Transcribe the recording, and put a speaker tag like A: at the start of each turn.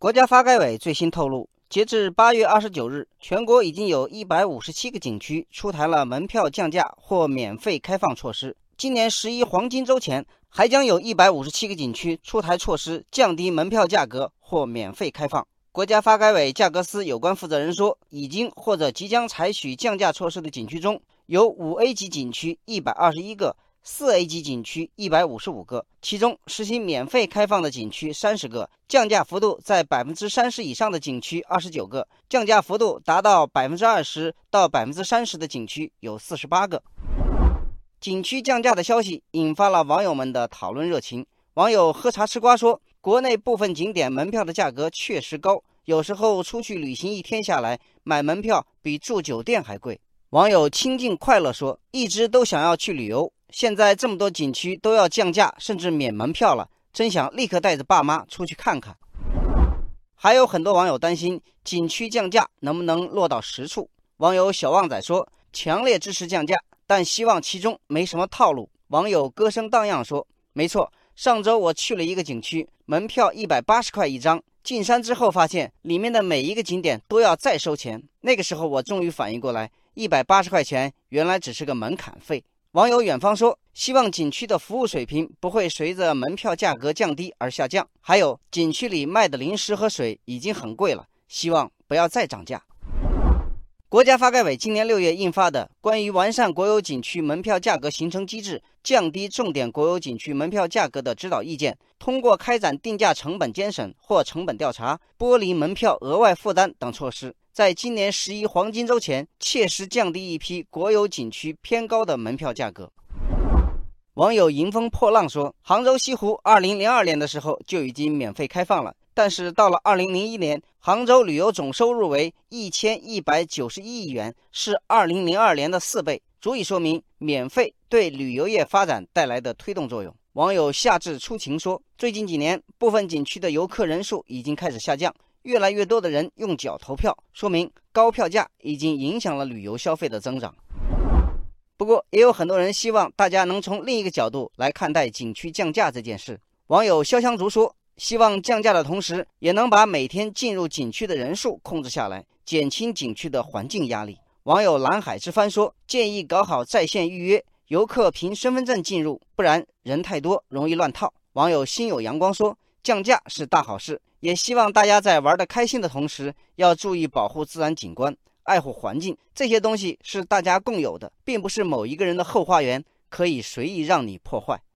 A: 国家发改委最新透露，截至八月二十九日，全国已经有一百五十七个景区出台了门票降价或免费开放措施。今年十一黄金周前，还将有一百五十七个景区出台措施，降低门票价格或免费开放。国家发改委价格司有关负责人说，已经或者即将采取降价措施的景区中有五 A 级景区一百二十一个。四 A 级景区一百五十五个，其中实行免费开放的景区三十个，降价幅度在百分之三十以上的景区二十九个，降价幅度达到百分之二十到百分之三十的景区有四十八个。景区降价的消息引发了网友们的讨论热情。网友喝茶吃瓜说，国内部分景点门票的价格确实高，有时候出去旅行一天下来，买门票比住酒店还贵。网友清静快乐说，一直都想要去旅游。现在这么多景区都要降价，甚至免门票了，真想立刻带着爸妈出去看看。还有很多网友担心景区降价能不能落到实处。网友小旺仔说：“强烈支持降价，但希望其中没什么套路。”网友歌声荡漾说：“没错，上周我去了一个景区，门票一百八十块一张，进山之后发现里面的每一个景点都要再收钱。那个时候我终于反应过来，一百八十块钱原来只是个门槛费。”网友远方说：“希望景区的服务水平不会随着门票价格降低而下降。还有，景区里卖的零食和水已经很贵了，希望不要再涨价。”国家发改委今年六月印发的《关于完善国有景区门票价格形成机制、降低重点国有景区门票价格的指导意见》，通过开展定价成本监审或成本调查、剥离门票额外负担等措施。在今年十一黄金周前，切实降低一批国有景区偏高的门票价格。网友迎风破浪说：“杭州西湖二零零二年的时候就已经免费开放了，但是到了二零零一年，杭州旅游总收入为一千一百九十一亿元，是二零零二年的四倍，足以说明免费对旅游业发展带来的推动作用。”网友夏至初晴说：“最近几年，部分景区的游客人数已经开始下降。”越来越多的人用脚投票，说明高票价已经影响了旅游消费的增长。不过，也有很多人希望大家能从另一个角度来看待景区降价这件事。网友潇湘竹说：“希望降价的同时，也能把每天进入景区的人数控制下来，减轻景区的环境压力。”网友蓝海之帆说：“建议搞好在线预约，游客凭身份证进入，不然人太多容易乱套。”网友心有阳光说：“降价是大好事。”也希望大家在玩得开心的同时，要注意保护自然景观，爱护环境。这些东西是大家共有的，并不是某一个人的后花园，可以随意让你破坏。